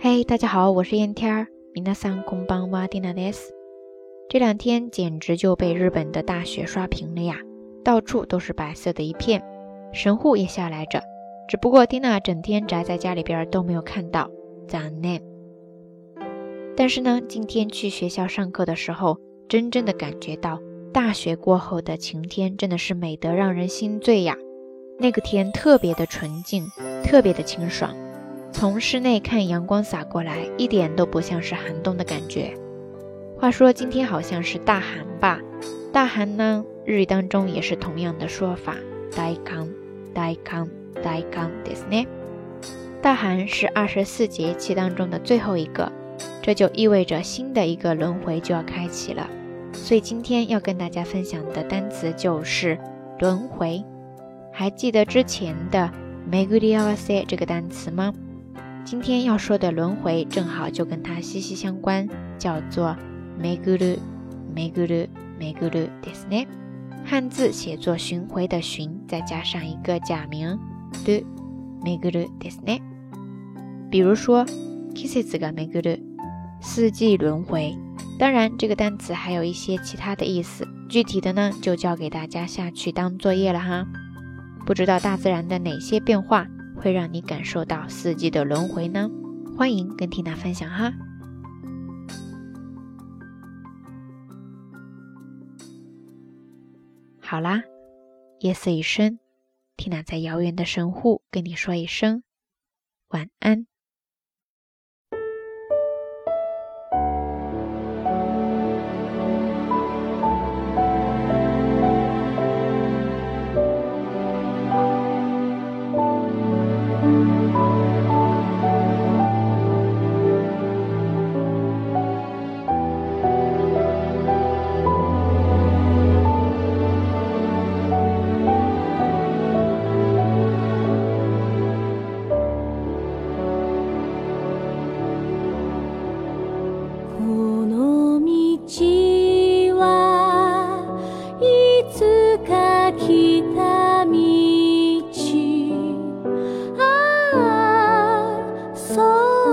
嘿，大家好，我是燕天儿。米娜桑空邦瓦蒂娜德斯。这两天简直就被日本的大雪刷屏了呀，到处都是白色的一片，神户也下来着。只不过蒂娜整天宅在家里边都没有看到。赞呢。但是呢，今天去学校上课的时候，真正的感觉到大雪过后的晴天真的是美得让人心醉呀。那个天特别的纯净，特别的清爽。从室内看阳光洒过来，一点都不像是寒冬的感觉。话说今天好像是大寒吧？大寒呢，日语当中也是同样的说法。大寒，大寒，大寒ですね。大寒是二十四节气当中的最后一个，这就意味着新的一个轮回就要开启了。所以今天要跟大家分享的单词就是轮回。还记得之前的 “meguri awase” 这个单词吗？ 今天要说的轮回正好就跟它息息相关，叫做 “meguru meguru meguru” ですね。汉字写作“巡回”的“巡”，再加上一个假名的 “meguru” ですね。比如说 “kisetsu ga meguru”，四季轮回。当然，这个单词还有一些其他的意思，具体的呢就交给大家下去当作业了哈。不知道大自然的哪些变化 会让你感受到四季的轮回呢？欢迎跟缇娜分享哈。好啦，夜色已深，缇娜在遥远的神户跟你说一声晚安。Oh.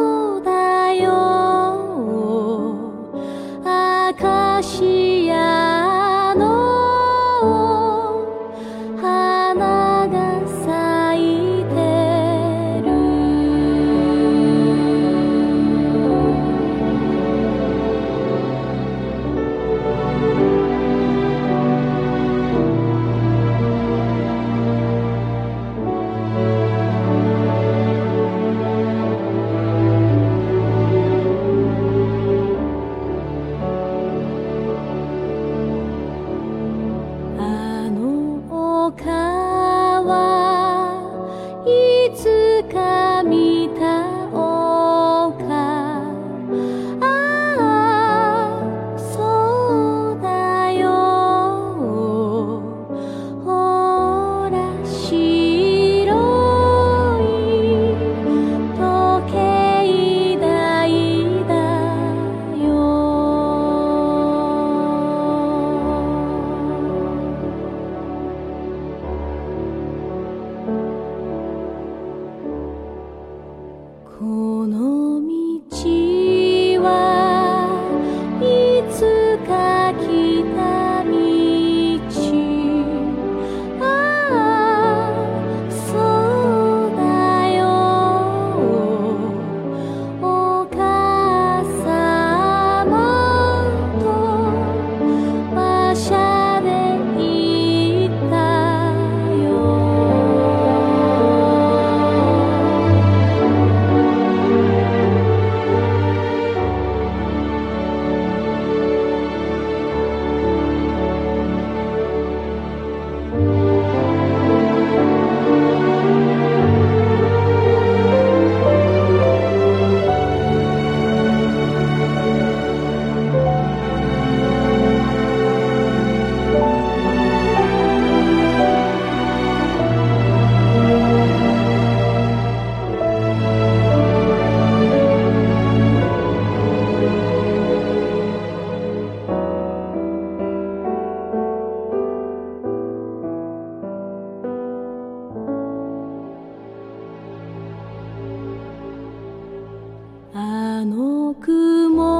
の雲